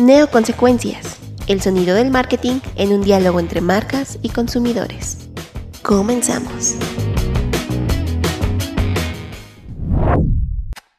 Neoconsecuencias. El sonido del marketing en un diálogo entre marcas y consumidores. Comenzamos.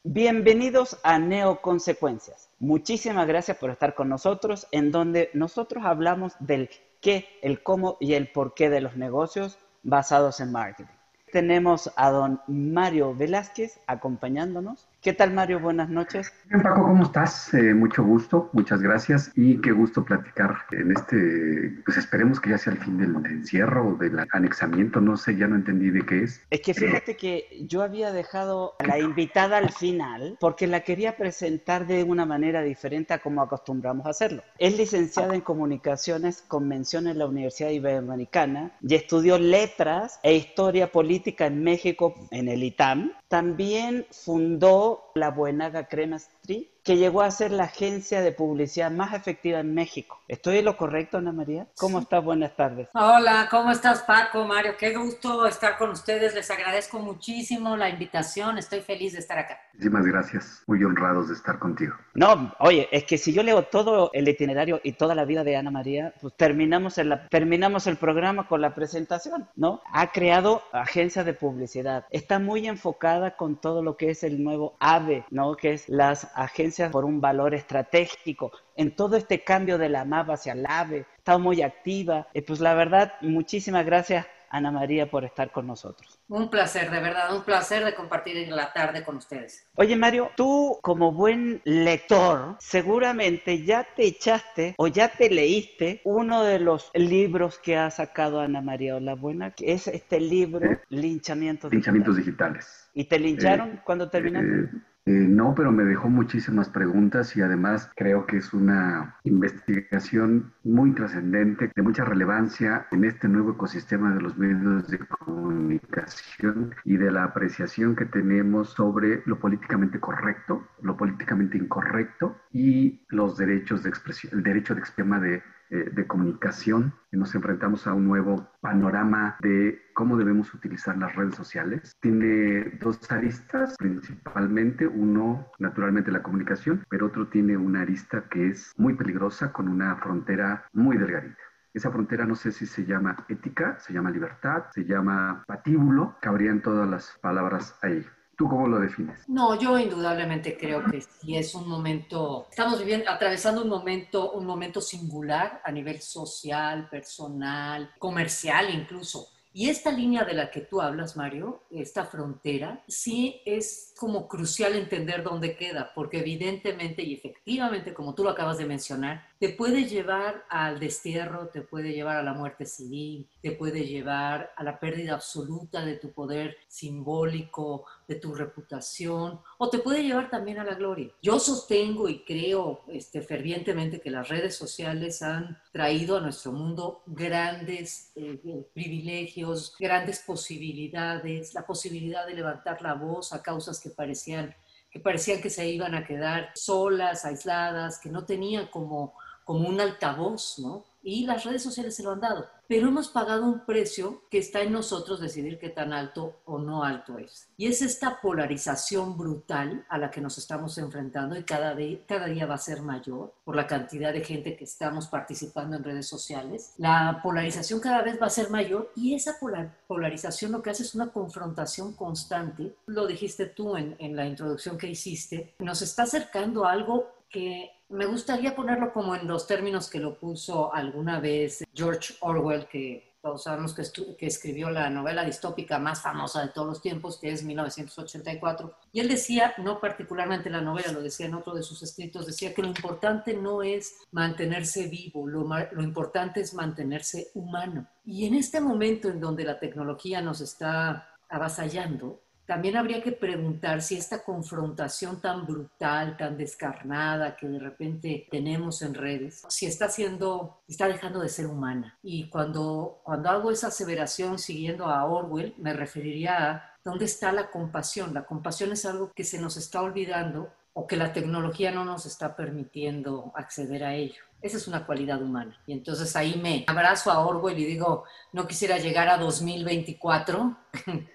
Bienvenidos a Neoconsecuencias. Muchísimas gracias por estar con nosotros, en donde nosotros hablamos del qué, el cómo y el porqué de los negocios basados en marketing. Tenemos a don Mario Velázquez acompañándonos. ¿Qué tal, Mario? Buenas noches. Bien, Paco, ¿cómo estás? Eh, mucho gusto, muchas gracias y qué gusto platicar en este, pues esperemos que ya sea el fin del encierro del anexamiento, no sé, ya no entendí de qué es. Es que fíjate que yo había dejado a la invitada al final porque la quería presentar de una manera diferente a como acostumbramos a hacerlo. Es licenciada en comunicaciones con mención en la Universidad Iberoamericana y estudió letras e historia política en México en el ITAM. También fundó la Buenaga Crema Que llegó a ser la agencia de publicidad más efectiva en México. ¿Estoy en lo correcto, Ana María? ¿Cómo estás? Buenas tardes. Hola, ¿cómo estás, Paco, Mario? Qué gusto estar con ustedes. Les agradezco muchísimo la invitación. Estoy feliz de estar acá. Muchísimas gracias. Muy honrados de estar contigo. No, oye, es que si yo leo todo el itinerario y toda la vida de Ana María, pues terminamos, la, terminamos el programa con la presentación, ¿no? Ha creado agencias de publicidad. Está muy enfocada con todo lo que es el nuevo AVE, ¿no? Que es las agencias por un valor estratégico. En todo este cambio de la MAP hacia el AVE, está muy activa. Y pues la verdad, muchísimas gracias Ana María por estar con nosotros. Un placer, de verdad, un placer de compartir en la tarde con ustedes. Oye Mario, tú como buen lector, seguramente ya te echaste o ya te leíste uno de los libros que ha sacado Ana María la Buena, que es este libro, Linchamientos, Linchamientos Digitales. ¿Y te lincharon eh, cuando terminaste? Eh, eh, no, pero me dejó muchísimas preguntas y además creo que es una investigación muy trascendente, de mucha relevancia en este nuevo ecosistema de los medios de comunicación y de la apreciación que tenemos sobre lo políticamente correcto, lo políticamente incorrecto y los derechos de expresión, el derecho de exprema de eh, de comunicación. Nos enfrentamos a un nuevo panorama de cómo debemos utilizar las redes sociales. Tiene dos aristas principalmente, uno naturalmente la comunicación, pero otro tiene una arista que es muy peligrosa con una frontera muy delgadita. Esa frontera no sé si se llama ética, se llama libertad, se llama patíbulo, cabrían todas las palabras ahí. ¿Tú cómo lo defines? No, yo indudablemente creo que sí es un momento, estamos viviendo, atravesando un momento, un momento singular a nivel social, personal, comercial incluso. Y esta línea de la que tú hablas, Mario, esta frontera, sí es como crucial entender dónde queda, porque evidentemente y efectivamente, como tú lo acabas de mencionar, te puede llevar al destierro, te puede llevar a la muerte civil, te puede llevar a la pérdida absoluta de tu poder simbólico, de tu reputación, o te puede llevar también a la gloria. Yo sostengo y creo este, fervientemente que las redes sociales han traído a nuestro mundo grandes eh, privilegios, grandes posibilidades, la posibilidad de levantar la voz a causas que parecían que parecían que se iban a quedar solas, aisladas, que no tenían como como un altavoz, ¿no? Y las redes sociales se lo han dado. Pero hemos pagado un precio que está en nosotros decidir qué tan alto o no alto es. Y es esta polarización brutal a la que nos estamos enfrentando y cada, día, cada día va a ser mayor por la cantidad de gente que estamos participando en redes sociales. La polarización cada vez va a ser mayor y esa polarización lo que hace es una confrontación constante. Lo dijiste tú en, en la introducción que hiciste. Nos está acercando a algo que me gustaría ponerlo como en los términos que lo puso alguna vez George Orwell, que todos sabemos que, escribió la novela distópica más famosa de todos los tiempos, que es 1984. Y él decía, no particularmente la novela, lo decía en otro de sus escritos, decía que lo importante no es mantenerse vivo, lo, lo importante es mantenerse humano. Y en este momento en donde la tecnología nos está avasallando, también habría que preguntar si esta confrontación tan brutal, tan descarnada que de repente tenemos en redes, si está siendo, está dejando de ser humana. Y cuando, cuando hago esa aseveración siguiendo a Orwell, me referiría a dónde está la compasión. La compasión es algo que se nos está olvidando o que la tecnología no nos está permitiendo acceder a ello. Esa es una cualidad humana. Y entonces ahí me abrazo a Orwell y digo, no quisiera llegar a 2024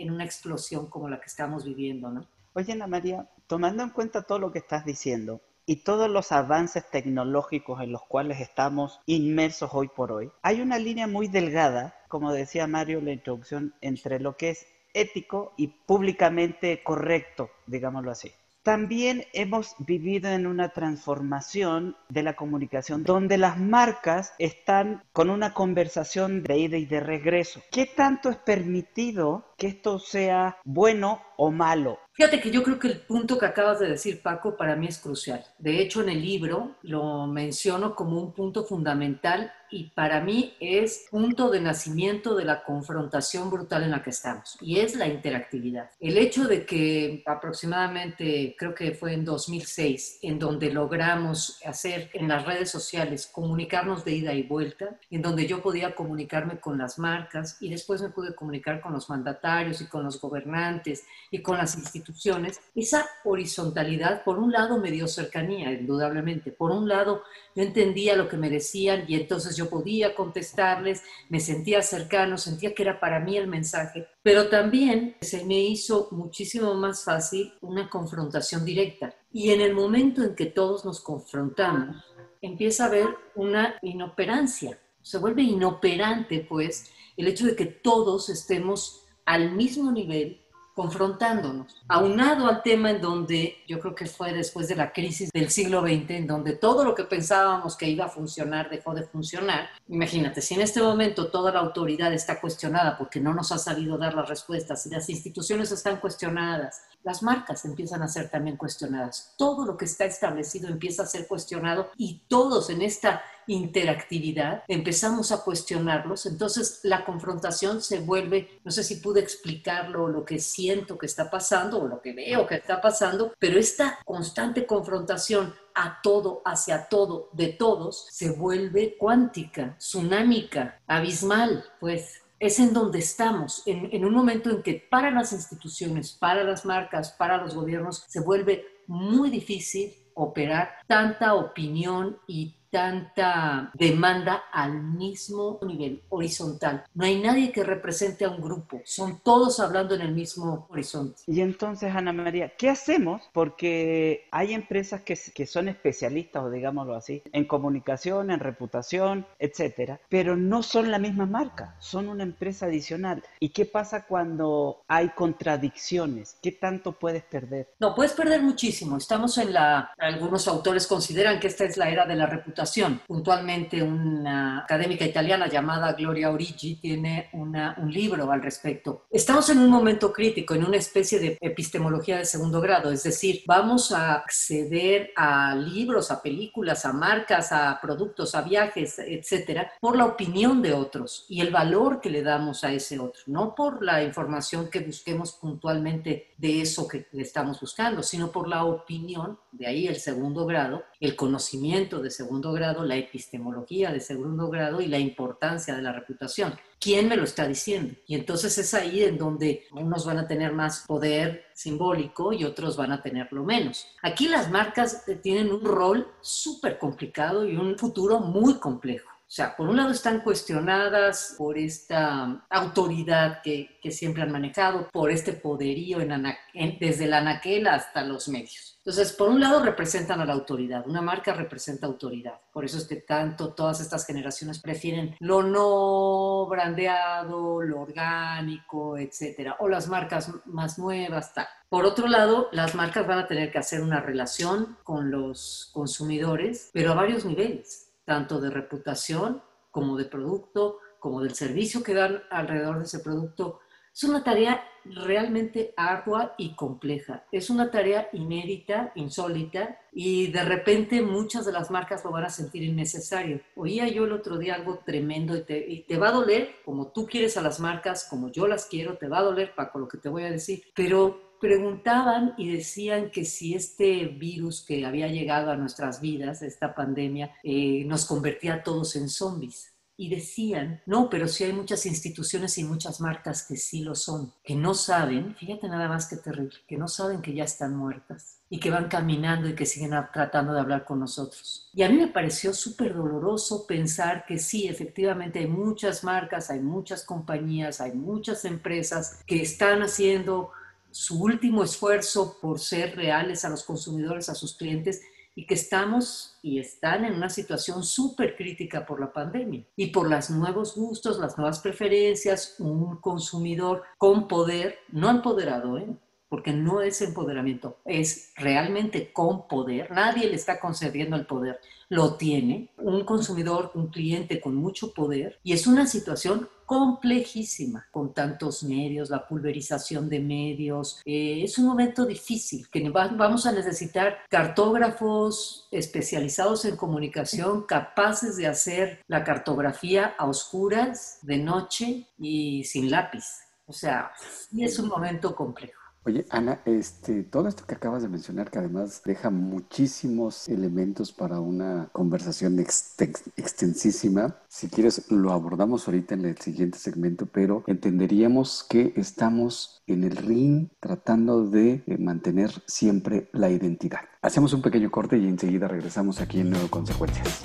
en una explosión como la que estamos viviendo, ¿no? Oye, Ana María, tomando en cuenta todo lo que estás diciendo y todos los avances tecnológicos en los cuales estamos inmersos hoy por hoy, hay una línea muy delgada, como decía Mario en la introducción, entre lo que es ético y públicamente correcto, digámoslo así. También hemos vivido en una transformación de la comunicación donde las marcas están con una conversación de ida y de regreso. ¿Qué tanto es permitido que esto sea bueno o malo? Fíjate que yo creo que el punto que acabas de decir, Paco, para mí es crucial. De hecho, en el libro lo menciono como un punto fundamental y para mí es punto de nacimiento de la confrontación brutal en la que estamos y es la interactividad. El hecho de que aproximadamente, creo que fue en 2006, en donde logramos hacer en las redes sociales comunicarnos de ida y vuelta, en donde yo podía comunicarme con las marcas y después me pude comunicar con los mandatarios y con los gobernantes y con las instituciones, esa horizontalidad por un lado me dio cercanía, indudablemente, por un lado yo entendía lo que me decían y entonces yo podía contestarles, me sentía cercano, sentía que era para mí el mensaje, pero también se me hizo muchísimo más fácil una confrontación directa. Y en el momento en que todos nos confrontamos, empieza a haber una inoperancia. Se vuelve inoperante, pues, el hecho de que todos estemos al mismo nivel confrontándonos, aunado al tema en donde yo creo que fue después de la crisis del siglo XX, en donde todo lo que pensábamos que iba a funcionar dejó de funcionar. Imagínate, si en este momento toda la autoridad está cuestionada porque no nos ha sabido dar las respuestas, y las instituciones están cuestionadas, las marcas empiezan a ser también cuestionadas, todo lo que está establecido empieza a ser cuestionado y todos en esta interactividad, empezamos a cuestionarlos, entonces la confrontación se vuelve, no sé si pude explicarlo, lo que siento que está pasando o lo que veo que está pasando, pero esta constante confrontación a todo, hacia todo, de todos, se vuelve cuántica, tsunámica, abismal, pues es en donde estamos, en, en, un momento en que para las instituciones, para las marcas, para los gobiernos, se vuelve muy difícil operar tanta opinión y tanta demanda al mismo nivel horizontal. No hay nadie que represente a un grupo, son todos hablando en el mismo horizonte. Y entonces, Ana María, ¿qué hacemos? Porque hay empresas que, que son especialistas, o digámoslo así, en comunicación, en reputación, etcétera, pero no son la misma marca, son una empresa adicional. ¿Y qué pasa cuando hay contradicciones? ¿Qué tanto puedes perder? No, puedes perder muchísimo. Estamos en la, algunos autores consideran que esta es la era de la reputación Puntualmente una académica italiana llamada Gloria Origi tiene un libro al respecto. Estamos en un momento crítico, en una especie de epistemología de segundo grado, es decir, vamos a acceder a libros, a películas, a marcas, a productos, a viajes, etcétera, por la opinión de otros y el valor que le damos a ese otro, no por la información que busquemos puntualmente de eso que estamos buscando, sino por la opinión, de ahí el segundo grado, el conocimiento de segundo grado, la epistemología de segundo grado y la importancia de la reputación. ¿Quién me lo está diciendo? Y entonces es ahí en donde unos van a tener más poder simbólico y otros van a tenerlo menos. Aquí las marcas tienen un rol súper complicado y un futuro muy complejo. O sea, por un lado están cuestionadas por esta autoridad que, que siempre han manejado, por este poderío en, en, desde la anaquel hasta los medios. Entonces, por un lado representan a la autoridad, una marca representa autoridad. Por eso es que tanto todas estas generaciones prefieren lo no brandeado, lo orgánico, etcétera, o las marcas más nuevas. Por otro lado, las marcas van a tener que hacer una relación con los consumidores, pero a varios niveles tanto de reputación como de producto, como del servicio que dan alrededor de ese producto, es una tarea realmente ardua y compleja. Es una tarea inédita, insólita, y de repente muchas de las marcas lo van a sentir innecesario. Oía yo el otro día algo tremendo y te, va a doler, como tú quieres a las marcas, como yo las quiero, te va a doler, Paco, lo que te voy a decir, pero preguntaban y decían que si este virus que había llegado a nuestras vidas, esta pandemia, eh, nos convertía a todos en zombies y decían, no, pero sí hay muchas instituciones y muchas marcas que sí lo son, que no saben, fíjate nada más que terrible, que no saben que ya están muertas y que van caminando y que siguen tratando de hablar con nosotros. Y a mí me pareció súper doloroso pensar que sí, efectivamente hay muchas marcas, hay muchas compañías, hay muchas empresas que están haciendo su último esfuerzo por ser reales a los consumidores, a sus clientes, y que estamos y están en una situación súper crítica por la pandemia y por los nuevos gustos, las nuevas preferencias, un consumidor con poder, no empoderado, ¿eh? porque no es empoderamiento, es realmente con poder, nadie le está concediendo el poder, lo tiene un consumidor, un cliente con mucho poder y es una situación complejísima con tantos medios, la pulverización de medios. Eh, es un momento difícil que vamos a necesitar cartógrafos especializados en comunicación capaces de hacer la cartografía a oscuras, de noche y sin lápiz. O sea, es un momento complejo. Oye, Ana, este, todo esto que acabas de mencionar, que además deja muchísimos elementos para una conversación extensísima, si quieres lo abordamos ahorita en el siguiente segmento, pero entenderíamos que estamos en el ring tratando de eh, mantener siempre la identidad. Hacemos un pequeño corte y enseguida regresamos aquí en Neoconsecuencias.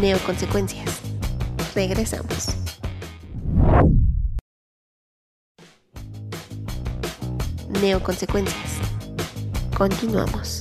Neoconsecuencias. Regresamos. Neoconsecuencias. Continuamos.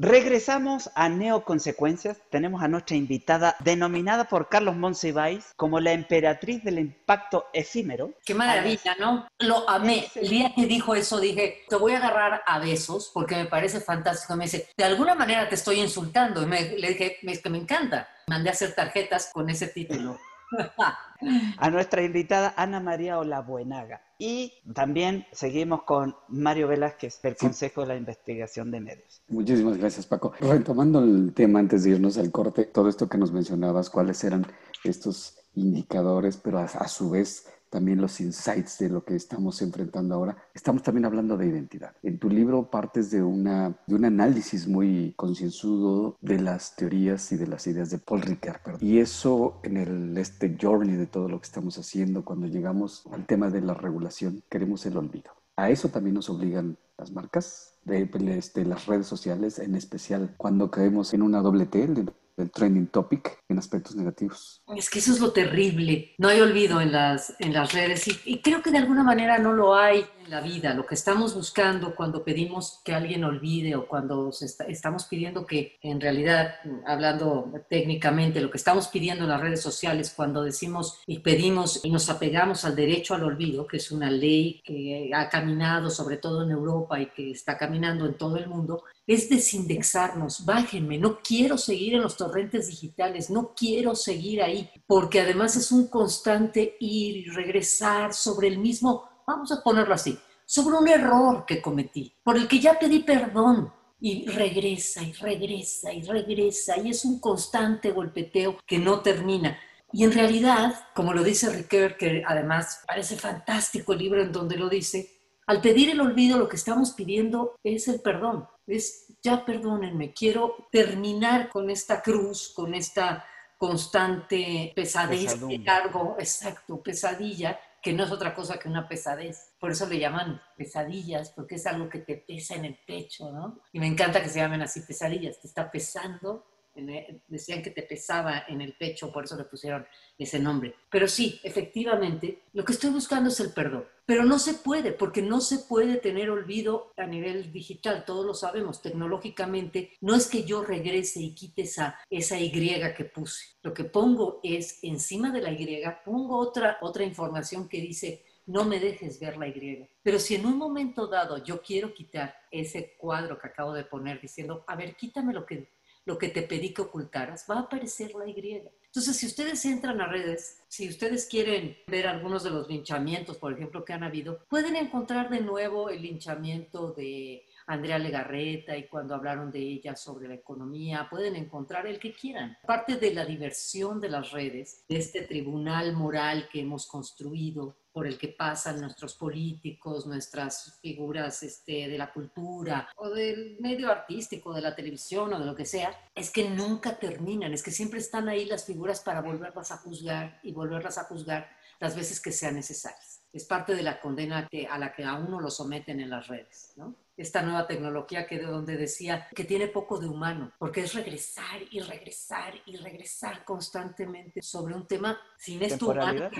Regresamos a Neoconsecuencias. Tenemos a nuestra invitada, denominada por Carlos Monsiváis como la emperatriz del impacto efímero. Qué maravilla, ¿no? Lo amé. El día que dijo eso dije, te voy a agarrar a besos porque me parece fantástico. Me dice, de alguna manera te estoy insultando. Y me, le dije, es que me encanta. Mandé a hacer tarjetas con ese título. a nuestra invitada Ana María Olabuenaga. Y también seguimos con Mario Velázquez del Consejo de la Investigación de Medios. Muchísimas gracias, Paco. Retomando el tema antes de irnos al corte, todo esto que nos mencionabas, cuáles eran estos indicadores, pero a su vez también los insights de lo que estamos enfrentando ahora. Estamos también hablando de identidad. En tu libro partes de, una, de un análisis muy concienzudo de las teorías y de las ideas de Paul Ricoeur. Y eso en el este journey de todo lo que estamos haciendo, cuando llegamos al tema de la regulación, queremos el olvido. A eso también nos obligan las marcas, de, de las redes sociales, en especial cuando caemos en una doble T, el trending topic en aspectos negativos. Es que eso es lo terrible. No hay olvido en las, en las redes y, y, creo que de alguna manera no lo hay la vida. Lo que estamos buscando cuando pedimos que alguien olvide o cuando estamos pidiendo que, en realidad, hablando técnicamente, lo que estamos pidiendo en las redes sociales cuando decimos y pedimos y nos apegamos al derecho al olvido, que es una ley que ha caminado sobre todo en Europa y que está caminando en todo el mundo, es desindexarnos, bájenme, no quiero seguir en los torrentes digitales, no quiero seguir ahí, porque además es un constante ir y regresar sobre el mismo, vamos a ponerlo así, sobre un error que cometí, por el que ya pedí perdón. Y regresa y regresa y regresa y es un constante golpeteo que no termina. Y en realidad, como lo dice Ricoeur, que además parece fantástico el libro en donde lo dice, al pedir el olvido lo que estamos pidiendo es el perdón, es ya perdónenme, quiero terminar con esta cruz, con esta constante pesadez de cargo, exacto, pesadilla, que no es otra cosa que una pesadez. Por eso le llaman pesadillas, porque es algo que te pesa en el pecho, ¿no? Y me encanta que se llamen así pesadillas, te está pesando decían que te pesaba en el pecho, por eso le pusieron ese nombre. Pero sí, efectivamente, lo que estoy buscando es el perdón. Pero no se puede, porque no se puede tener olvido a nivel digital, todos lo sabemos, tecnológicamente. No es que yo regrese y quite esa, esa Y que puse. Lo que pongo es encima de la Y, pongo otra, otra información que dice no me dejes ver la Y. Pero si en un momento dado yo quiero quitar ese cuadro que acabo de poner diciendo, a ver, quítame lo que lo que te pedí que ocultaras, va a aparecer la Y. Entonces, si ustedes entran a redes, si ustedes quieren ver algunos de los linchamientos, por ejemplo, que han habido, pueden encontrar de nuevo el linchamiento de Andrea Legarreta y cuando hablaron de ella sobre la economía, pueden encontrar el que quieran. Parte de la diversión de las redes, de este tribunal moral que hemos construido, por el que pasan nuestros políticos, nuestras figuras este, de la cultura o del medio artístico, de la televisión o de lo que sea, es que nunca terminan, es que siempre están ahí las figuras para volverlas a juzgar y volverlas a juzgar las veces que sean necesarias. Es parte de la condena que, a la que a uno lo someten en las redes, ¿no? Esta nueva tecnología que de donde decía que tiene poco de humano, porque es regresar y regresar y regresar constantemente sobre un tema sin esto humano.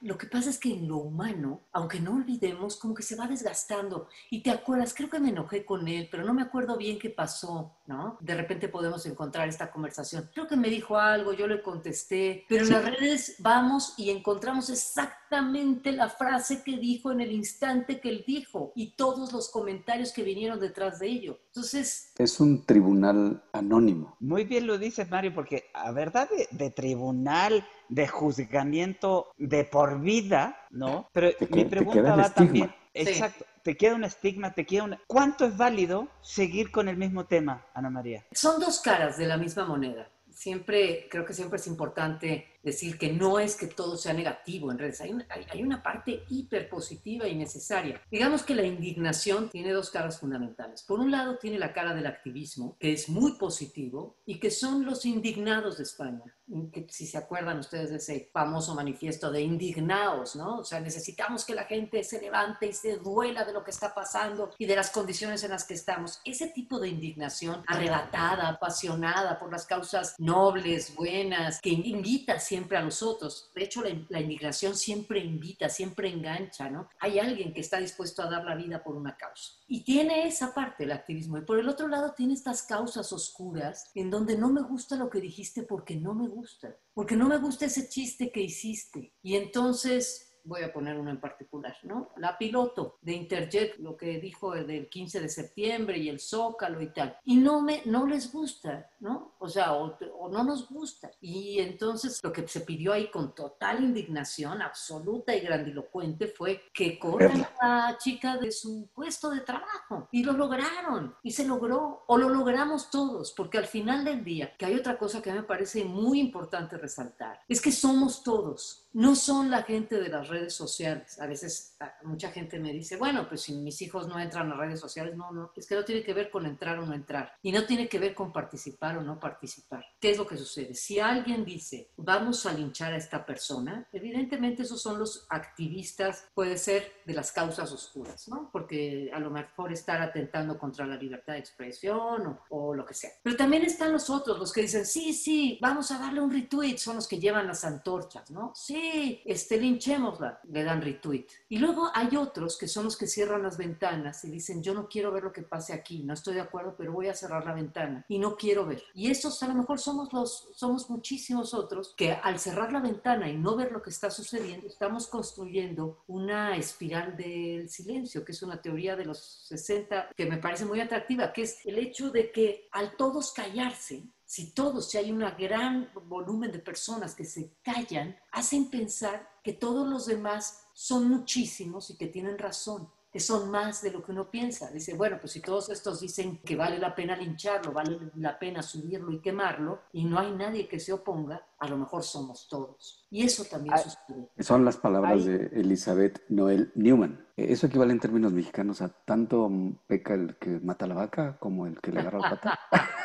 Lo que pasa es que en lo humano, aunque no olvidemos, como que se va desgastando. Y te acuerdas, creo que me enojé con él, pero no me acuerdo bien qué pasó, ¿no? De repente podemos encontrar esta conversación. Creo que me dijo algo, yo le contesté, pero en las redes vamos y encontramos exactamente la frase que dijo en el instante que él dijo y todos los comentarios que vinieron detrás de ello. Entonces... Es un tribunal anónimo. Muy bien lo dices, Mario, porque a verdad de, tribunal, de juzgamiento de por vida, ¿no? Pero mi pregunta va también... Exacto. Te queda un estigma, te queda un... ¿Cuánto es válido seguir con el mismo tema, Ana María? Son dos caras de la misma moneda. Siempre, creo que siempre es importante decir que no es que todo sea negativo en redes, hay una, hay, una parte hiper positiva y necesaria. Digamos que la indignación tiene dos caras fundamentales. Por un lado tiene la cara del activismo, que es muy positivo y que son los indignados de España. Que, si se acuerdan ustedes de ese famoso manifiesto de indignados, ¿no? O sea, necesitamos que la gente se levante y se duela de lo que está pasando y de las condiciones en las que estamos. Ese tipo de indignación arrebatada, apasionada por las causas nobles, buenas, que invita siempre a los otros. De hecho, la, inmigración siempre invita, siempre engancha, ¿no? Hay alguien que está dispuesto a dar la vida por una causa. Y tiene esa parte el activismo. Y por el otro lado tiene estas causas oscuras en donde no me gusta lo que dijiste porque no me gusta. Porque no me gusta ese chiste que hiciste. Y entonces voy a poner uno en particular, ¿no? La piloto de Interjet, lo que dijo del 15 de septiembre y el Zócalo y tal. Y no, me, no les gusta, ¿no? O sea, o, no nos gusta. Y entonces lo que se pidió ahí con total indignación, absoluta y grandilocuente, fue que corran a la chica de su puesto de trabajo. Y lo lograron. Y se logró. O lo logramos todos. Porque al final del día, que hay otra cosa que me parece muy importante resaltar, es que somos todos no son la gente de las redes sociales. A veces mucha gente me dice, bueno, pues si mis hijos no entran a redes sociales, no, no, es que no tiene que ver con entrar o no entrar. Y no tiene que ver con participar o no participar. ¿Qué es lo que sucede? Si alguien dice, vamos a linchar a esta persona, evidentemente esos son los activistas, puede ser de las causas oscuras, ¿no? Porque a lo mejor estar atentando contra la libertad de expresión o, o lo que sea. Pero también están los otros, los que dicen, sí, sí, vamos a darle un retweet, son los que llevan las antorchas, ¿no? Sí, este, linchémosla, le dan retweet. Y luego hay otros que son los que cierran las ventanas y dicen, yo no quiero ver lo que pase aquí, no estoy de acuerdo, pero voy a cerrar la ventana y no quiero ver. Y esos a lo mejor somos los, somos muchísimos otros que al cerrar la ventana y no ver lo que está sucediendo, estamos construyendo una espiral del silencio, que es una teoría de los 60 que me parece muy atractiva, que es el hecho de que al todos callarse, si todos, si hay un gran volumen de personas que se callan, hacen pensar que todos los demás son muchísimos y que tienen razón que son más de lo que uno piensa. Dice, bueno, pues si todos estos dicen que vale la pena lincharlo, vale la pena subirlo y quemarlo, y no hay nadie que se oponga, a lo mejor somos todos. Y eso también sucede. Son las palabras de Elizabeth Noel Newman. ¿Eso equivale en términos mexicanos a tanto peca el que mata a la vaca como el que le agarra la pata?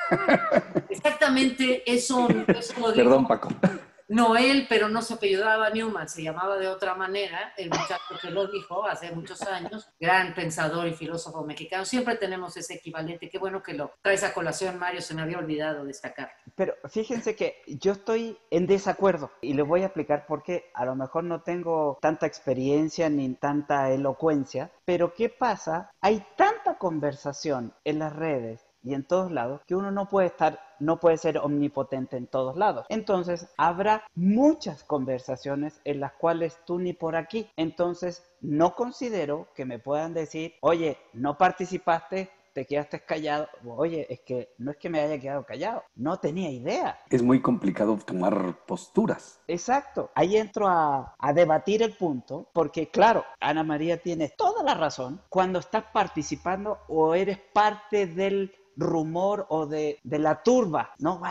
Exactamente, eso, eso lo Perdón, Paco. Noel, pero no se apellidaba Newman, se llamaba de otra manera, el muchacho que lo dijo hace muchos años, gran pensador y filósofo mexicano. Siempre tenemos ese equivalente. Qué bueno que lo traes a colación, Mario, se me había olvidado destacar. Pero fíjense que yo estoy en desacuerdo y le voy a explicar por qué. A lo mejor no tengo tanta experiencia ni tanta elocuencia, pero ¿qué pasa? Hay tanta conversación en las redes y en todos lados que uno no puede estar no puede ser omnipotente en todos lados. Entonces, habrá muchas conversaciones en las cuales tú ni por aquí. Entonces, no considero que me puedan decir, oye, no participaste te quedaste callado. Oye, es que no es que me haya quedado callado, no tenía idea. Es muy complicado tomar posturas. Exacto. Ahí entro a, a debatir el punto, porque claro, Ana María tiene toda la razón cuando estás participando o eres parte del rumor o de, de la turba, ¿no?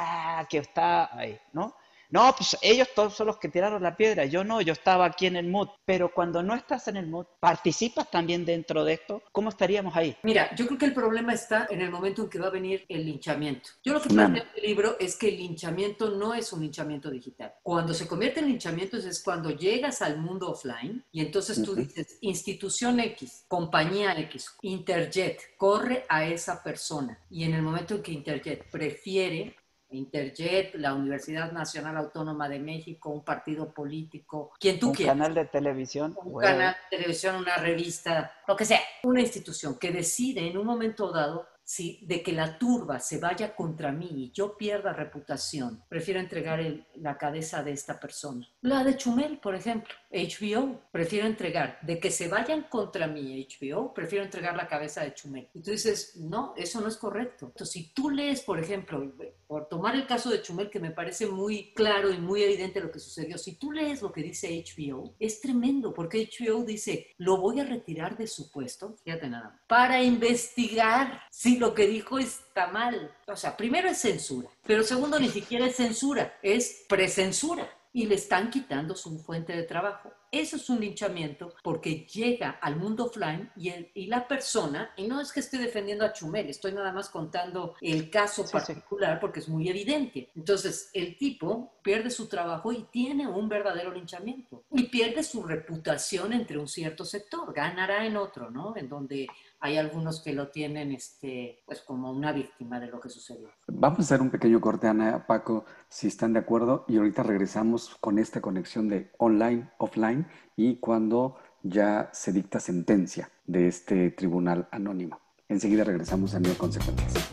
que está ahí, ¿no? No, pues ellos todos son los que tiraron la piedra, yo no, yo estaba aquí en el mood. Pero cuando no estás en el mood, participas también dentro de esto, ¿cómo estaríamos ahí? Mira, yo creo que el problema está en el momento en que va a venir el linchamiento. Yo lo que planteo en el libro es que el linchamiento no es un linchamiento digital. Cuando se convierte en linchamiento es cuando llegas al mundo offline y entonces tú dices, institución X, compañía X, Interjet, corre a esa persona. Y en el momento en que Interjet prefiere Interjet, la Universidad Nacional Autónoma de México, un partido político, quien tú quieras. Un canal de televisión. Un canal de televisión, una revista, lo que sea. Una institución que decide en un momento dado si de que la turba se vaya contra mí y yo pierda reputación, prefiero entregar la cabeza de esta persona. La de Chumel, por ejemplo, HBO, prefiero entregar, de que se vayan contra mí HBO, prefiero entregar la cabeza de Chumel. Y tú dices, no, eso no es correcto. Entonces, si tú lees, por ejemplo, por tomar el caso de Chumel, que me parece muy claro y muy evidente lo que sucedió, si tú lees lo que dice HBO, es tremendo, porque HBO dice, lo voy a retirar de su puesto, fíjate nada, para investigar si lo que dijo está mal. O sea, primero es censura, pero segundo ni siquiera es censura, es precensura y le están quitando su fuente de trabajo. Eso es un linchamiento porque llega al mundo offline y, y la persona, y no es que esté defendiendo a Chumel, estoy nada más contando el caso particular porque es muy evidente. Entonces, el tipo pierde su trabajo y tiene un verdadero linchamiento y pierde su reputación entre un cierto sector, ganará en otro, ¿no? En donde hay algunos que lo tienen este, pues como una víctima de lo que sucedió. Vamos a hacer un pequeño corte, Ana, Paco, si están de acuerdo, y ahorita regresamos con esta conexión de online, offline, y cuando ya se dicta sentencia de este tribunal anónimo. Enseguida regresamos a Neoconsecuencias.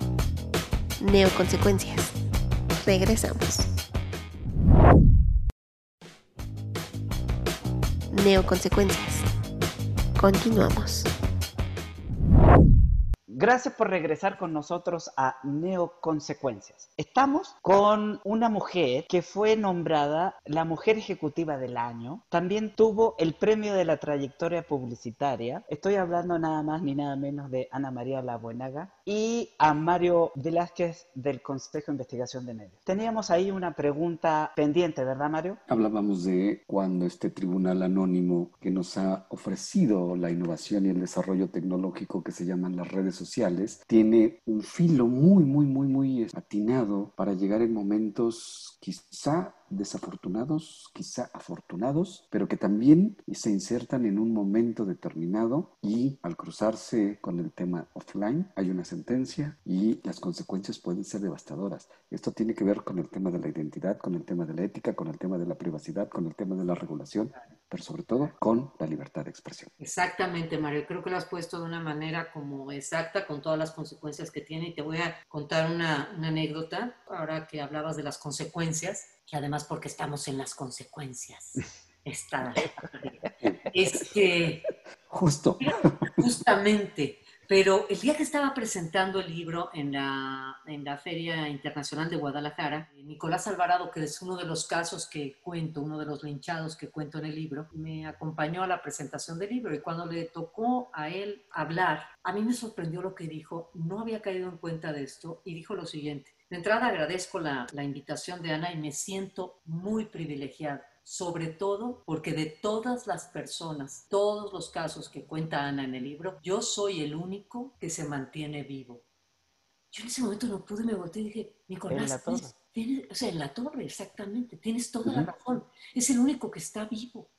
Neoconsecuencias. Regresamos. Neoconsecuencias. Continuamos. Gracias por regresar con nosotros a Neoconsecuencias. Estamos con una mujer que fue nombrada la Mujer Ejecutiva del Año. También tuvo el premio de la trayectoria publicitaria. Estoy hablando nada más ni nada menos de Ana María La Buenaga y a Mario Velázquez del Consejo de Investigación de Medios. Teníamos ahí una pregunta pendiente, ¿verdad, Mario? Hablábamos de cuando este tribunal anónimo que nos ha ofrecido la innovación y el desarrollo tecnológico que se llaman las redes sociales sociales tiene un filo muy, muy, muy, muy atinado para llegar en momentos quizá desafortunados, quizá afortunados, pero que también se insertan en un momento determinado y al cruzarse con el tema offline hay una sentencia y las consecuencias pueden ser devastadoras. Esto tiene que ver con el tema de la identidad, con el tema de la ética, con el tema de la privacidad, con el tema de la regulación, pero sobre todo con la libertad de expresión. Exactamente, Mario. Creo que lo has puesto de una manera como exacta con todas las consecuencias que tiene y te voy a contar una, una anécdota ahora que hablabas de las consecuencias y además porque estamos en las consecuencias. Está. Este, Justo. Justamente. Pero el día que estaba presentando el libro en la, en la Feria Internacional de Guadalajara, Nicolás Alvarado, que es uno de los casos que cuento, uno de los linchados que cuento en el libro, me acompañó a la presentación del libro. Y cuando le tocó a él hablar, a mí me sorprendió lo que dijo, no había caído en cuenta de esto y dijo lo siguiente, de entrada agradezco la, la invitación de Ana y me siento muy privilegiada sobre todo porque de todas las personas, todos los casos que cuenta Ana en el libro, yo soy el único que se mantiene vivo. Yo en ese momento no pude, me volteé y dije, Nicolás, en la torre. o sea, en la torre, exactamente, tienes toda la razón. Es el único que está vivo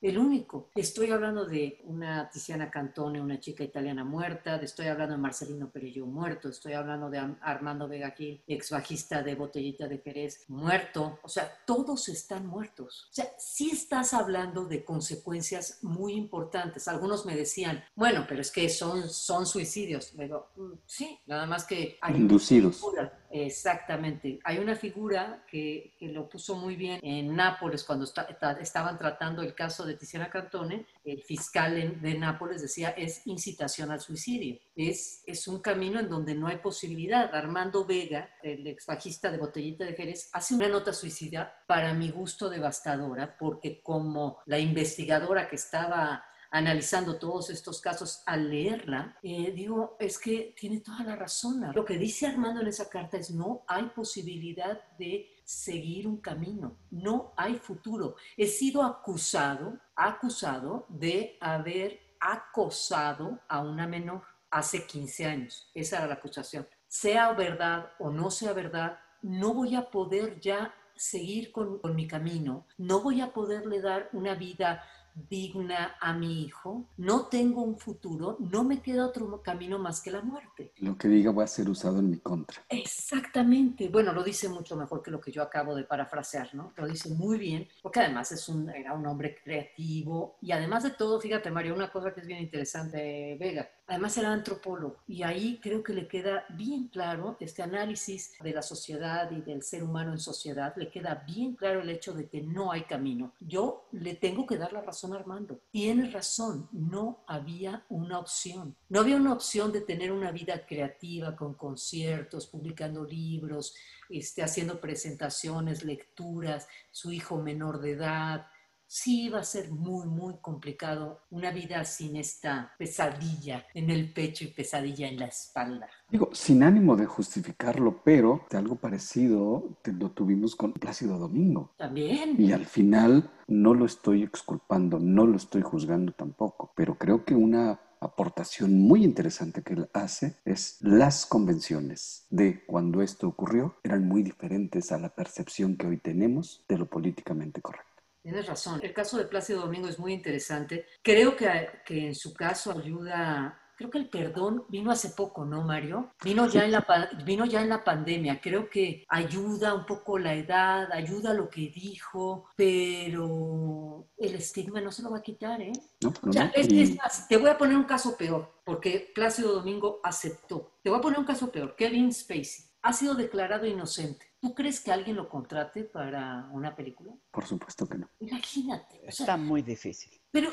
el único. Estoy hablando de una Tiziana Cantone, una chica italiana muerta, estoy hablando de Marcelino Perello muerto, estoy hablando de Armando Vega Gil, ex bajista de Botellita de Jerez, muerto. O sea, todos están muertos. O sea, sí estás hablando de consecuencias muy importantes. Algunos me decían, bueno, pero es que son, son suicidios. Pero mm, sí, nada más que... Hay Inducidos Exactamente. Hay una figura que, lo puso muy bien en Nápoles cuando estaban tratando el caso de Tiziana Cantone. El fiscal de Nápoles decía es incitación al suicidio. Es, es un camino en donde no hay posibilidad. Armando Vega, el ex bajista de Botellita de Jerez, hace una nota suicida para mi gusto devastadora porque como la investigadora que estaba analizando todos estos casos, al leerla, eh, digo, es que tiene toda la razón. Lo que dice Armando en esa carta es no hay posibilidad de seguir un camino, no hay futuro. He sido acusado, acusado de haber acosado a una menor hace 15 años. Esa era la acusación. Sea verdad o no sea verdad, no voy a poder ya seguir con, con mi camino, no voy a poderle dar una vida digna a mi hijo, no tengo un futuro, no me queda otro camino más que la muerte. Lo que diga va a ser usado en mi contra. Exactamente. Bueno, lo dice mucho mejor que lo que yo acabo de parafrasear, ¿no? Lo dice muy bien, porque además es un, era un hombre creativo y además de todo, fíjate Mario, una cosa que es bien interesante, Vega, Además era antropólogo y ahí creo que le queda bien claro este análisis de la sociedad y del ser humano en sociedad, le queda bien claro el hecho de que no hay camino. Yo le tengo que dar la razón a Armando. Razón, no había una opción. No había una opción de tener una vida creativa con conciertos, publicando libros, este, haciendo presentaciones, lecturas, su hijo menor de edad, sí va a ser muy, muy complicado una vida sin esta pesadilla en el pecho y pesadilla en la espalda. Digo, sin ánimo de justificarlo, pero de algo parecido lo tuvimos con Plácido Domingo. También. Y al final no lo estoy exculpando, no lo estoy juzgando tampoco, pero creo que una aportación muy interesante que él hace es las convenciones de cuando esto ocurrió eran muy diferentes a la percepción que hoy tenemos de lo políticamente correcto. Tienes razón. El caso de Plácido Domingo es muy interesante. Creo que, que en su caso ayuda creo que el perdón vino hace poco, ¿no, Mario? Vino ya, en la, vino ya en la pandemia. Creo que ayuda un poco la edad, ayuda lo que dijo, pero el estigma no se lo va a quitar, ¿eh? No, no, es, te voy a poner un caso peor, porque Plácido Domingo aceptó. Te voy a poner un caso peor. Kevin Spacey ha sido declarado inocente. ¿Tú crees que alguien lo contrate para una película? Por supuesto que no. Imagínate. Está muy difícil. Pero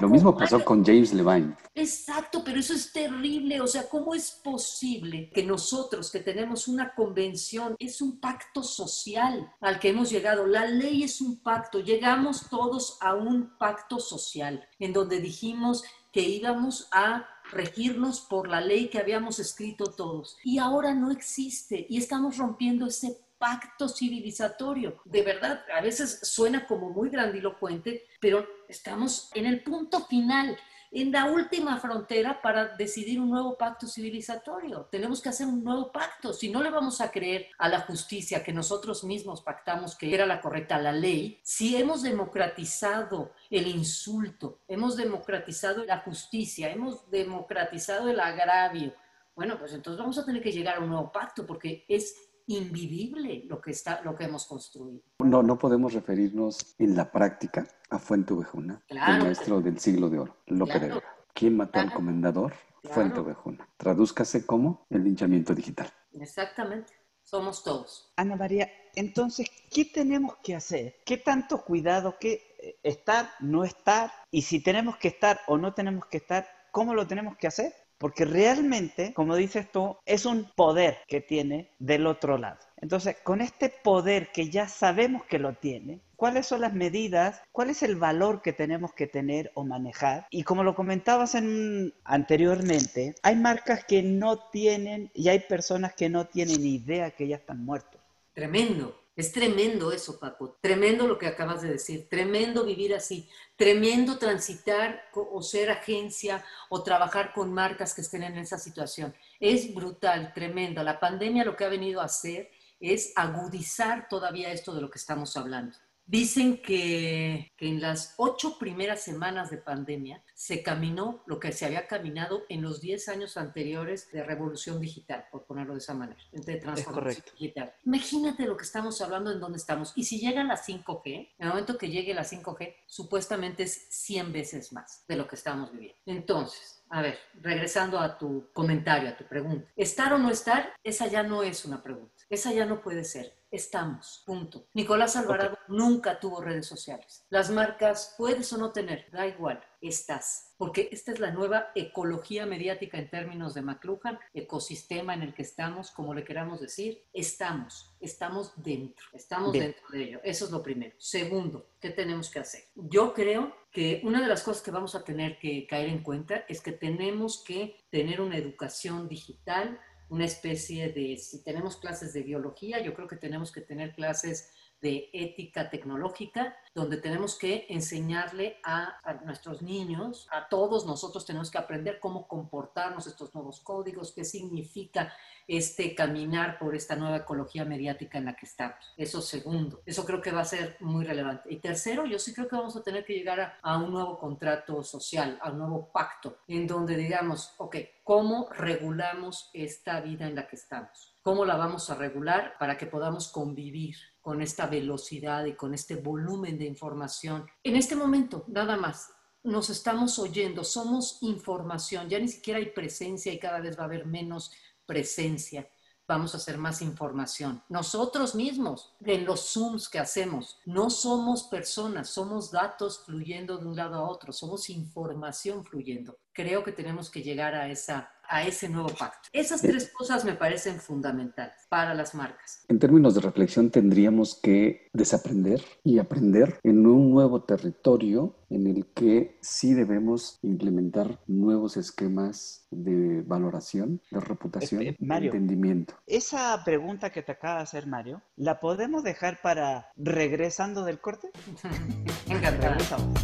lo mismo pasó con James Levine. Exacto, pero eso es terrible. O sea, ¿cómo es posible que nosotros que tenemos una convención, es un pacto social al que hemos llegado? La ley es un pacto. Llegamos todos a un pacto social en donde dijimos que íbamos a regirnos por la ley que habíamos escrito todos. Y ahora no existe y estamos rompiendo ese pacto civilizatorio. De verdad, a veces suena como muy grandilocuente, pero estamos en el punto final en la última frontera para decidir un nuevo pacto civilizatorio. Tenemos que hacer un nuevo pacto. Si no le vamos a creer a la justicia que nosotros mismos pactamos que era la correcta, la ley, si hemos democratizado el insulto, hemos democratizado la justicia, hemos democratizado el agravio, bueno, pues entonces vamos a tener que llegar a un nuevo pacto porque es invivible lo que, está, lo que hemos construido. No, no podemos referirnos en la práctica a Fuente Ovejuna, el maestro del siglo de oro, Lope de Vega. ¿Quién mató al comendador? Fuente Ovejuna. Tradúzcase como el linchamiento digital. Exactamente. Somos todos. Ana María, entonces, ¿qué tenemos que hacer? ¿Qué tanto cuidado? ¿Qué eh, estar, no estar? Y si tenemos que estar o no tenemos que estar, ¿cómo lo tenemos que hacer? Porque realmente, como dices tú, es un poder que tiene del otro lado. Entonces, con este poder que ya sabemos que lo tiene, ¿cuáles son las medidas? ¿Cuál es el valor que tenemos que tener o manejar? Y como lo comentabas en, anteriormente, hay marcas que no tienen y hay personas que no tienen idea que ya están muertos. Tremendo. Es tremendo eso, Paco. Tremendo lo que acabas de decir. Tremendo vivir así. Tremendo transitar o ser agencia o trabajar con marcas que estén en esa situación. Es brutal, tremendo. La pandemia lo que ha venido a hacer es agudizar todavía esto de lo que estamos hablando. Dicen que, en las ocho primeras semanas de pandemia se caminó lo que se había caminado en los diez años anteriores de revolución digital, por ponerlo de esa manera, de transformación digital. Imagínate lo que estamos hablando en dónde estamos. Y si llega la 5G, en el momento que llegue la 5G, supuestamente es 100 veces más de lo que estamos viviendo. Entonces, a ver, regresando a tu comentario, a tu pregunta. ¿Estar o no estar? Esa ya no es una pregunta. Esa ya no puede ser. Estamos, punto. Nicolás Alvarado nunca tuvo redes sociales. Las marcas puedes o no tener, da igual, estás. Porque esta es la nueva ecología mediática en términos de McLuhan, ecosistema en el que estamos, como le queramos decir, estamos, estamos dentro, estamos dentro de ello. Eso es lo primero. Segundo, ¿qué tenemos que hacer? Yo creo que una de las cosas que vamos a tener que caer en cuenta es que tenemos que tener una educación digital una especie de, si tenemos clases de biología, yo creo que tenemos que tener clases de ética tecnológica, donde tenemos que enseñarle a, nuestros niños, a todos nosotros tenemos que aprender cómo comportarnos estos nuevos códigos, qué significa este caminar por esta nueva ecología mediática en la que estamos. Eso segundo, eso creo que va a ser muy relevante. Y tercero, yo sí creo que vamos a tener que llegar a, un nuevo contrato social, a un nuevo pacto, en donde digamos, ok, ¿cómo regulamos esta vida en la que estamos? ¿Cómo la vamos a regular para que podamos convivir con esta velocidad y con este volumen de información. En este momento, nada más, nos estamos oyendo, somos información, ya ni siquiera hay presencia y cada vez va a haber menos presencia. Vamos a hacer más información. Nosotros mismos, en los Zooms que hacemos, no somos personas, somos datos fluyendo de un lado a otro, somos información fluyendo. Creo que tenemos que llegar a esa a ese nuevo pacto. Esas tres cosas me parecen fundamentales para las marcas. En términos de reflexión, tendríamos que desaprender y aprender en un nuevo territorio en el que sí debemos implementar nuevos esquemas de valoración, de reputación, Este, de Mario. entendimiento. Esa pregunta que te acaba de hacer Mario, ¿la podemos dejar para regresando del corte? Encantada. Regresamos.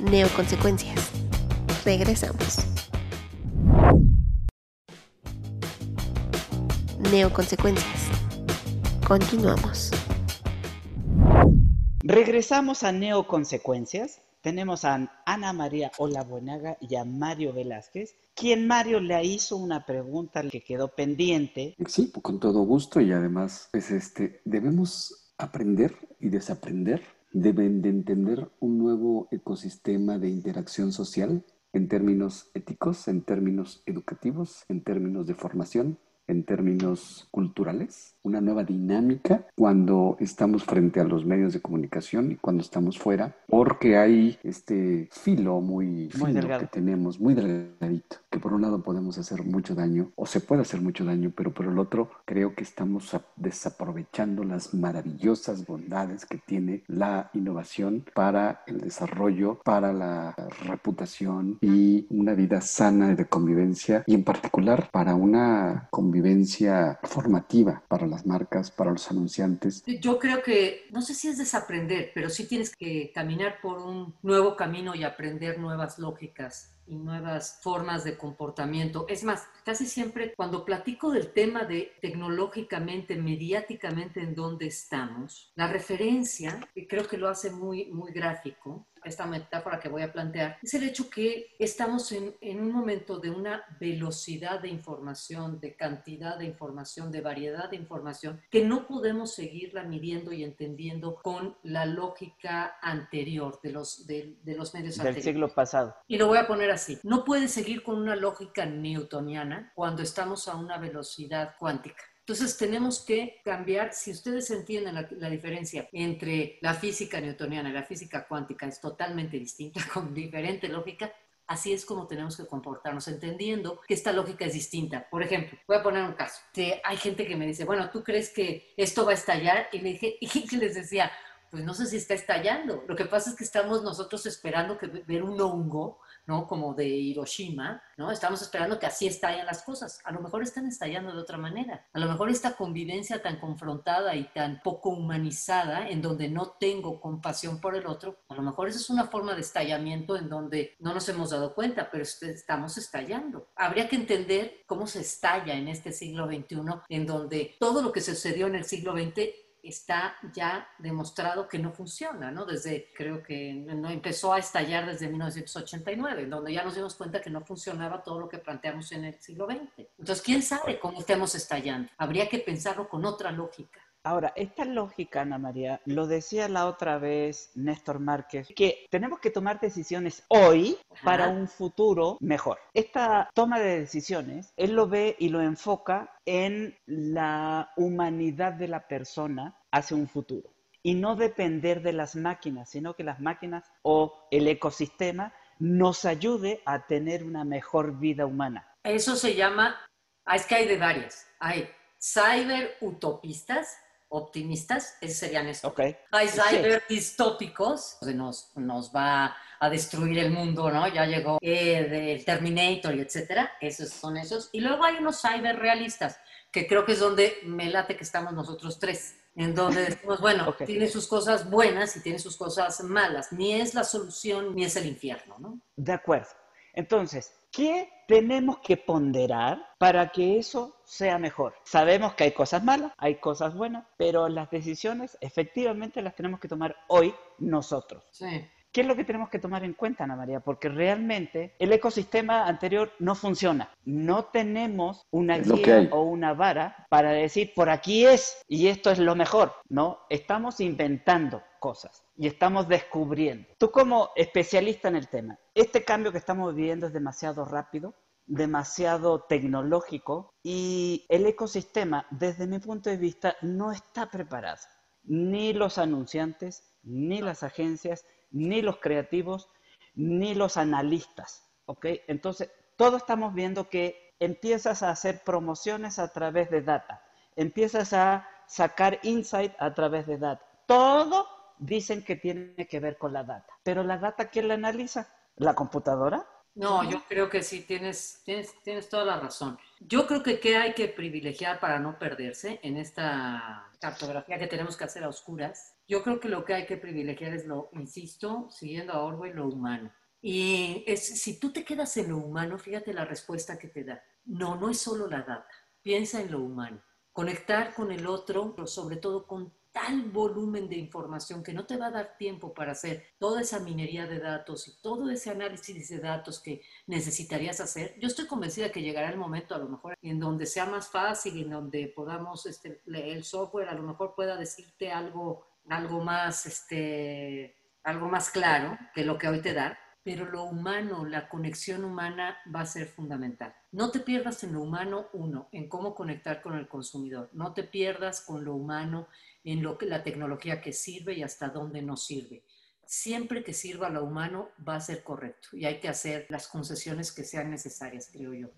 Neoconsecuencias. Regresamos. Neoconsecuencias. Continuamos. Regresamos a Neoconsecuencias. Tenemos a Ana María Olabuenaga y a Mario Velázquez, quien Mario le hizo una pregunta que quedó pendiente. Sí, con todo gusto y además, pues este, debemos aprender y desaprender, deben de entender un nuevo ecosistema de interacción social en términos éticos, en términos educativos, en términos de formación, en términos culturales, una nueva dinámica cuando estamos frente a los medios de comunicación y cuando estamos fuera, porque hay este filo muy, fino delgado. que tenemos, muy delgadito, que por un lado podemos hacer mucho daño, o se puede hacer mucho daño, pero por el otro creo que estamos desaprovechando las maravillosas bondades que tiene la innovación para el desarrollo, para la reputación y una vida sana de convivencia y en particular para una convivencia formativa para las marcas, para los anunciantes. Yo creo que, no sé si es desaprender, pero sí tienes que caminar por un nuevo camino y aprender nuevas lógicas y nuevas formas de comportamiento. Es más, casi siempre cuando platico del tema de tecnológicamente, mediáticamente en dónde estamos, la referencia, que creo que lo hace muy, muy gráfico, esta metáfora que voy a plantear, es el hecho que estamos en, en un momento de una velocidad de información, de cantidad de información, de variedad de información, que no podemos seguirla midiendo y entendiendo con la lógica anterior de los, de, de los medios Del anteriores. siglo pasado. Y lo voy a poner así. No puede seguir con una lógica newtoniana cuando estamos a una velocidad cuántica. Entonces tenemos que cambiar, si ustedes entienden la, la diferencia entre la física newtoniana y la física cuántica, es totalmente distinta, con diferente lógica, Así es como tenemos que comportarnos, entendiendo que esta lógica es distinta. Por ejemplo, voy a poner un caso. Que hay gente que me dice, bueno, ¿tú crees que esto va a estallar? Y le dije, y les decía, pues no sé si está estallando. Lo que pasa es que estamos nosotros esperando que ver un hongo, ¿no? Como de Hiroshima, ¿no? Estamos esperando que así estallen las cosas. A lo mejor están estallando de otra manera. A lo mejor esta convivencia tan confrontada y tan poco humanizada, en donde no tengo compasión por el otro, a lo mejor esa es una forma de estallamiento en donde no nos hemos dado cuenta, pero est- estamos estallando. Habría que entender cómo se estalla en este siglo XXI, en donde todo lo que sucedió en el siglo XX está ya demostrado que no funciona, ¿no? Desde, creo que no empezó a estallar desde 1989, en donde ya nos dimos cuenta que no funcionaba todo lo que planteamos en el siglo XX. Entonces, ¿quién sabe cómo estemos estallando? Habría que pensarlo con otra lógica. Ahora, esta lógica, Ana María, lo decía la otra vez Néstor Márquez, que tenemos que tomar decisiones hoy para un futuro mejor. Esta toma de decisiones, él lo ve y lo enfoca en la humanidad de la persona hacia un futuro. Y no depender de las máquinas, sino que las máquinas o el ecosistema nos ayude a tener una mejor vida humana. Eso se llama, ah, es que hay de varias. Hay cyber utopistas, optimistas, esos serían estos. Hay cyber distópicos, nos, nos va a destruir el mundo, ¿no? Ya llegó eh, del Terminator y etcétera, esos son esos. Y luego hay unos cyber realistas, que creo que es donde me late que estamos nosotros tres en donde decimos, bueno, tiene sus cosas buenas y tiene sus cosas malas. Ni es la solución ni es el infierno, ¿no? De acuerdo. Entonces, ¿qué tenemos que ponderar para que eso sea mejor? Sabemos que hay cosas malas, hay cosas buenas, pero las decisiones efectivamente las tenemos que tomar hoy nosotros. Sí. ¿Qué es lo que tenemos que tomar en cuenta, Ana María? Porque realmente el ecosistema anterior no funciona. No tenemos una guía o una vara para decir por aquí es y esto es lo mejor. No, estamos inventando cosas y estamos descubriendo. Tú como especialista en el tema, este cambio que estamos viviendo es demasiado rápido, demasiado tecnológico y el ecosistema, desde mi punto de vista, no está preparado. Ni los anunciantes, ni las agencias, ni los creativos, ni los analistas. ¿ok? Entonces, todos estamos viendo que empiezas a hacer promociones a través de data, empiezas a sacar insight a través de data. Todo dicen que tiene que ver con la data. Pero la data, ¿quién la analiza? ¿La computadora? No, yo creo que sí, tienes, tienes, tienes toda la razón. Yo creo que qué hay que privilegiar para no perderse en esta cartografía que tenemos que hacer a oscuras. Yo creo que lo que hay que privilegiar es lo, insisto, siguiendo a Orwell, lo humano. Y es, si tú te quedas en lo humano, fíjate la respuesta que te da. No, no es solo la data. Piensa en lo humano. Conectar con el otro, pero sobre todo con tal volumen de información que no te va a dar tiempo para hacer toda esa minería de datos y todo ese análisis de datos que necesitarías hacer, yo estoy convencida que llegará el momento a lo mejor en donde sea más fácil, en donde podamos, este, el software a lo mejor pueda decirte algo, algo más, este, algo más claro que lo que hoy te da, pero lo humano, la conexión humana va a ser fundamental. No te pierdas en lo humano, uno, en cómo conectar con el consumidor. No te pierdas con lo humano en lo que, la tecnología que sirve y hasta dónde no sirve. Siempre que sirva a lo humano va a ser correcto y hay que hacer las concesiones que sean necesarias, creo yo.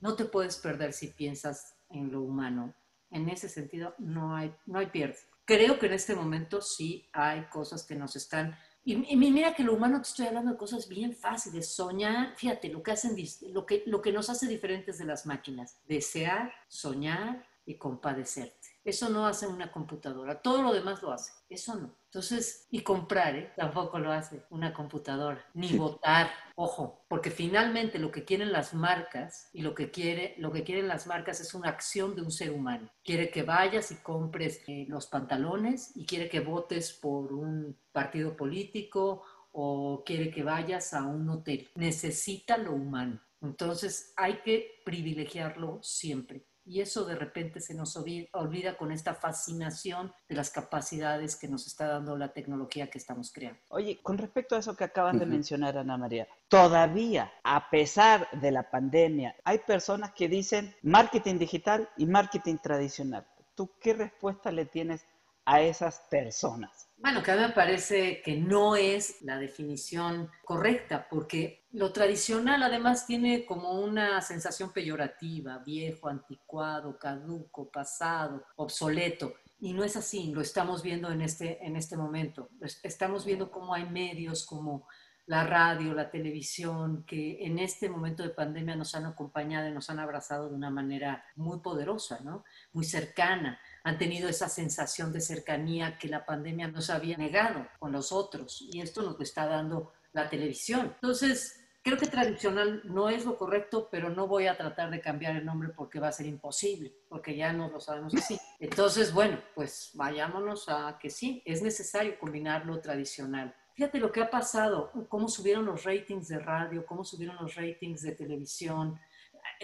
No te puedes perder si piensas en lo humano. En ese sentido, no hay, no hay pierde. Creo que en este momento sí hay cosas que nos están y, mira que lo humano te estoy hablando de cosas bien fáciles. Soñar, fíjate, lo que, hacen, lo que, lo que nos hace diferentes de las máquinas. Desear, soñar y compadecerte. Eso no hace una computadora. Todo lo demás lo hace. Eso no. Entonces, y comprar, ¿eh? tampoco lo hace una computadora. Ni votar. Ojo, porque finalmente lo que quieren las marcas y lo que, quiere, lo que quieren las marcas es una acción de un ser humano. Quiere que vayas y compres eh, los pantalones y quiere que votes por un partido político o quiere que vayas a un hotel. Necesita lo humano. Entonces hay que privilegiarlo siempre y eso de repente se nos olvida con esta fascinación de las capacidades que nos está dando la tecnología que estamos creando. Oye, con respecto a eso que acaban de mencionar, Ana María, todavía, a pesar de la pandemia, hay personas que dicen marketing digital y marketing tradicional. ¿Tú qué respuesta le tienes a esas personas? Bueno, que a mí me parece que no es la definición correcta, porque lo tradicional además tiene como una sensación peyorativa, viejo, anticuado, caduco, pasado, obsoleto. Y no es así, lo estamos viendo en este, en este momento. Estamos viendo cómo hay medios como la radio, la televisión, que en este momento de pandemia nos han acompañado y nos han abrazado de una manera muy poderosa, ¿no? muy cercana han tenido esa sensación de cercanía que la pandemia nos había negado con los otros y esto nos lo está dando la televisión. Entonces, creo que tradicional no es lo correcto, pero no voy a tratar de cambiar el nombre porque va a ser imposible, porque ya no lo sabemos así. Entonces, bueno, pues vayámonos a que sí, es necesario combinar lo tradicional. Fíjate lo que ha pasado, cómo subieron los ratings de radio, cómo subieron los ratings de televisión.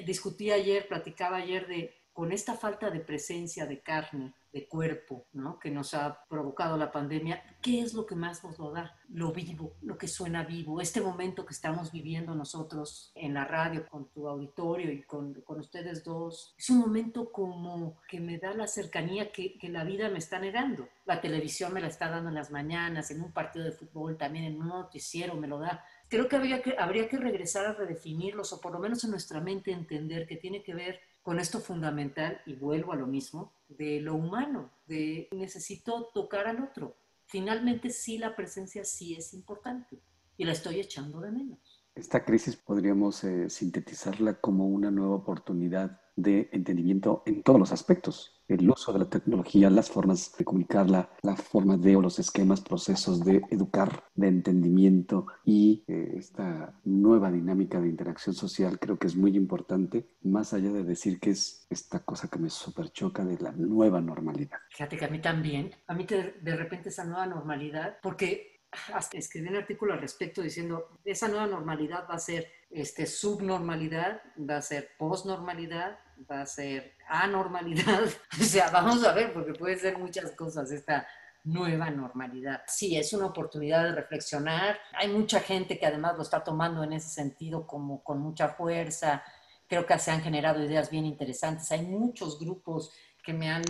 Discutí ayer, platicaba ayer de con esta falta de presencia de carne, de cuerpo, ¿no? que nos ha provocado la pandemia, ¿qué es lo que más nos lo da? Lo vivo, lo que suena vivo. Este momento que estamos viviendo nosotros en la radio, con tu auditorio y con, con ustedes dos, es un momento como que me da la cercanía que, que la vida me está negando. La televisión me la está dando en las mañanas, en un partido de fútbol, también en un noticiero me lo da creo que habría, que habría que regresar a redefinirlos o por lo menos en nuestra mente entender que tiene que ver con esto fundamental, y vuelvo a lo mismo, de lo humano, de necesito tocar al otro. Finalmente sí la presencia sí es importante y la estoy echando de menos. Esta crisis podríamos eh, sintetizarla como una nueva oportunidad de entendimiento en todos los aspectos. El uso de la tecnología, las formas de comunicarla, la forma de o los esquemas, procesos de educar, de entendimiento y eh, esta nueva dinámica de interacción social creo que es muy importante, más allá de decir que es esta cosa que me super choca de la nueva normalidad. Fíjate que a mí también, a mí de repente esa nueva normalidad, porque hasta escribí un artículo al respecto diciendo, esa nueva normalidad va a ser este, subnormalidad, va a ser posnormalidad, va a ser anormalidad. o sea, vamos a ver, porque puede ser muchas cosas esta nueva normalidad. Sí, es una oportunidad de reflexionar. Hay mucha gente que además lo está tomando en ese sentido como con mucha fuerza. Creo que se han generado ideas bien interesantes. Hay muchos grupos que me han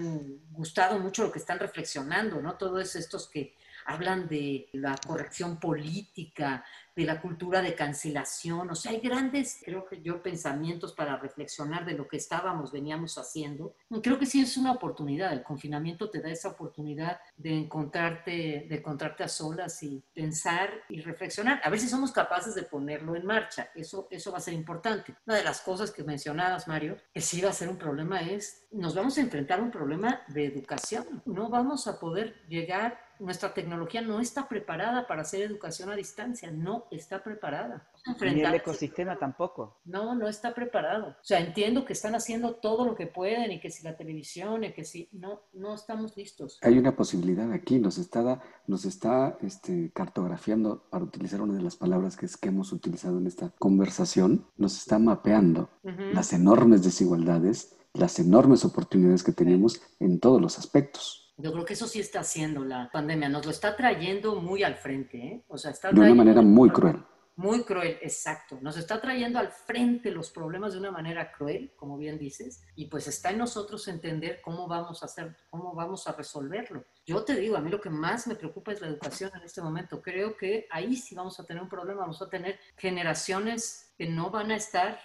gustado mucho lo que están reflexionando, ¿no? Todos estos que hablan de la corrección política, de la cultura de cancelación, o sea, hay grandes, creo que yo, pensamientos para reflexionar de lo que estábamos, veníamos haciendo. Creo que sí es una oportunidad, el confinamiento te da esa oportunidad de encontrarte, de encontrarte a solas y pensar y reflexionar, a ver si somos capaces de ponerlo en marcha, eso, eso va a ser importante. Una de las cosas que mencionabas, Mario, que sí va a ser un problema es, nos vamos a enfrentar a un problema de educación, no vamos a poder llegar nuestra tecnología no está preparada para hacer educación a distancia, no está preparada. Ni el ecosistema tampoco. No, no está preparado. O sea, entiendo que están haciendo todo lo que pueden y que si la televisión y que si no, no estamos listos. Hay una posibilidad aquí, nos está, nos está este, cartografiando, para utilizar una de las palabras que, es, que hemos utilizado en esta conversación, nos está mapeando las enormes desigualdades, las enormes oportunidades que tenemos en todos los aspectos. Yo creo que eso sí está haciendo la pandemia, nos lo está trayendo muy al frente, ¿eh? O sea, está de una manera muy cruel. Muy cruel, exacto. Nos está trayendo al frente los problemas de una manera cruel, como bien dices, y pues está en nosotros entender cómo vamos a hacer, cómo vamos a resolverlo. Yo te digo, a mí lo que más me preocupa es la educación en este momento. Creo que ahí sí vamos a tener un problema, vamos a tener generaciones que no van a estar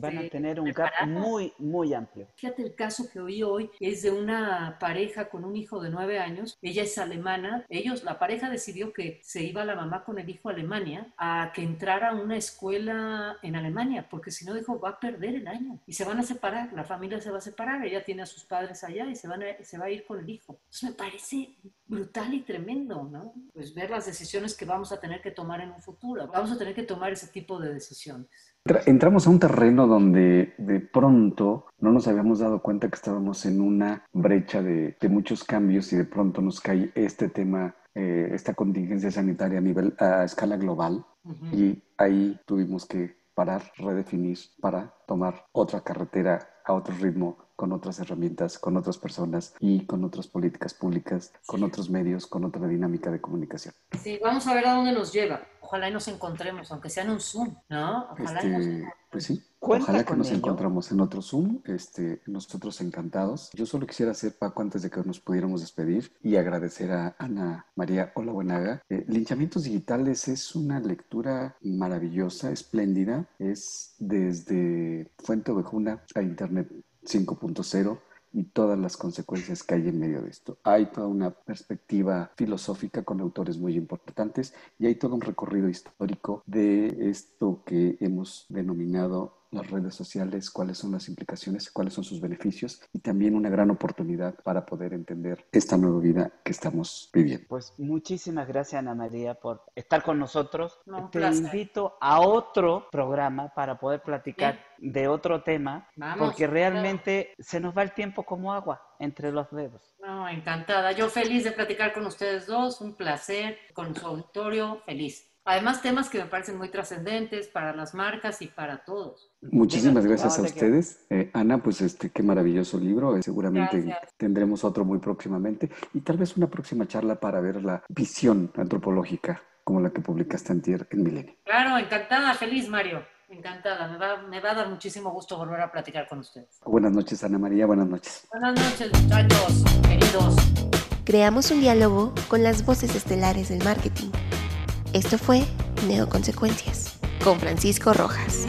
van a este, tener un gap muy, muy amplio. Fíjate el caso que oí hoy, es de una pareja con un hijo de nueve años, ella es alemana, ellos, la pareja decidió que se iba la mamá con el hijo a Alemania a que entrara a una escuela en Alemania, porque si no dijo, va a perder el año y se van a separar, la familia se va a separar, ella tiene a sus padres allá y se, van se va a ir con el hijo. Eso me parece brutal y tremendo, ¿no? Pues ver las decisiones que vamos a tener que tomar en un futuro, vamos a tener que tomar ese tipo de decisiones. Entramos a un terreno donde de pronto no nos habíamos dado cuenta que estábamos en una brecha de, muchos cambios y de pronto nos cae este tema, eh, esta contingencia sanitaria a nivel, a escala global. Y ahí tuvimos que parar, redefinir para tomar otra carretera a otro ritmo con otras herramientas, con otras personas y con otras políticas públicas, con otros medios, con otra dinámica de comunicación. Sí, vamos a ver a dónde nos lleva. Ojalá y nos encontremos, aunque sea en un Zoom, ¿no? Ojalá este, Pues sí, ojalá que nos encontremos en otro Zoom, este, nosotros encantados. Yo solo quisiera hacer, Paco, antes de que nos pudiéramos despedir y agradecer a Ana María Hola Buenaga. Eh, Linchamientos Digitales es una lectura maravillosa, espléndida, es desde Fuente Ovejuna a Internet 5.0 y todas las consecuencias que hay en medio de esto. Hay toda una perspectiva filosófica con autores muy importantes y hay todo un recorrido histórico de esto que hemos denominado las redes sociales, cuáles son las implicaciones, cuáles son sus beneficios y también una gran oportunidad para poder entender esta nueva vida que estamos viviendo. Pues muchísimas gracias Ana María por estar con nosotros. Te invito a otro programa para poder platicar de otro tema, porque realmente se nos va el tiempo como agua entre los dedos. No, encantada. Yo feliz de platicar con ustedes dos, un placer, con su auditorio, feliz. Además, temas que me parecen muy trascendentes para las marcas y para todos. Muchísimas gracias a ustedes. Eh, Ana, pues este, qué maravilloso libro. Eh, seguramente tendremos otro muy próximamente y tal vez una próxima charla para ver la visión antropológica como la que publicaste antier en Milenio. Claro, encantada, feliz Mario. Encantada, me va, me va a dar muchísimo gusto volver a platicar con ustedes. Buenas noches, Ana María, buenas noches. Buenas noches, muchachos, queridos. Creamos un diálogo con las voces estelares del marketing. Esto fue Neoconsecuencias con Francisco Rojas.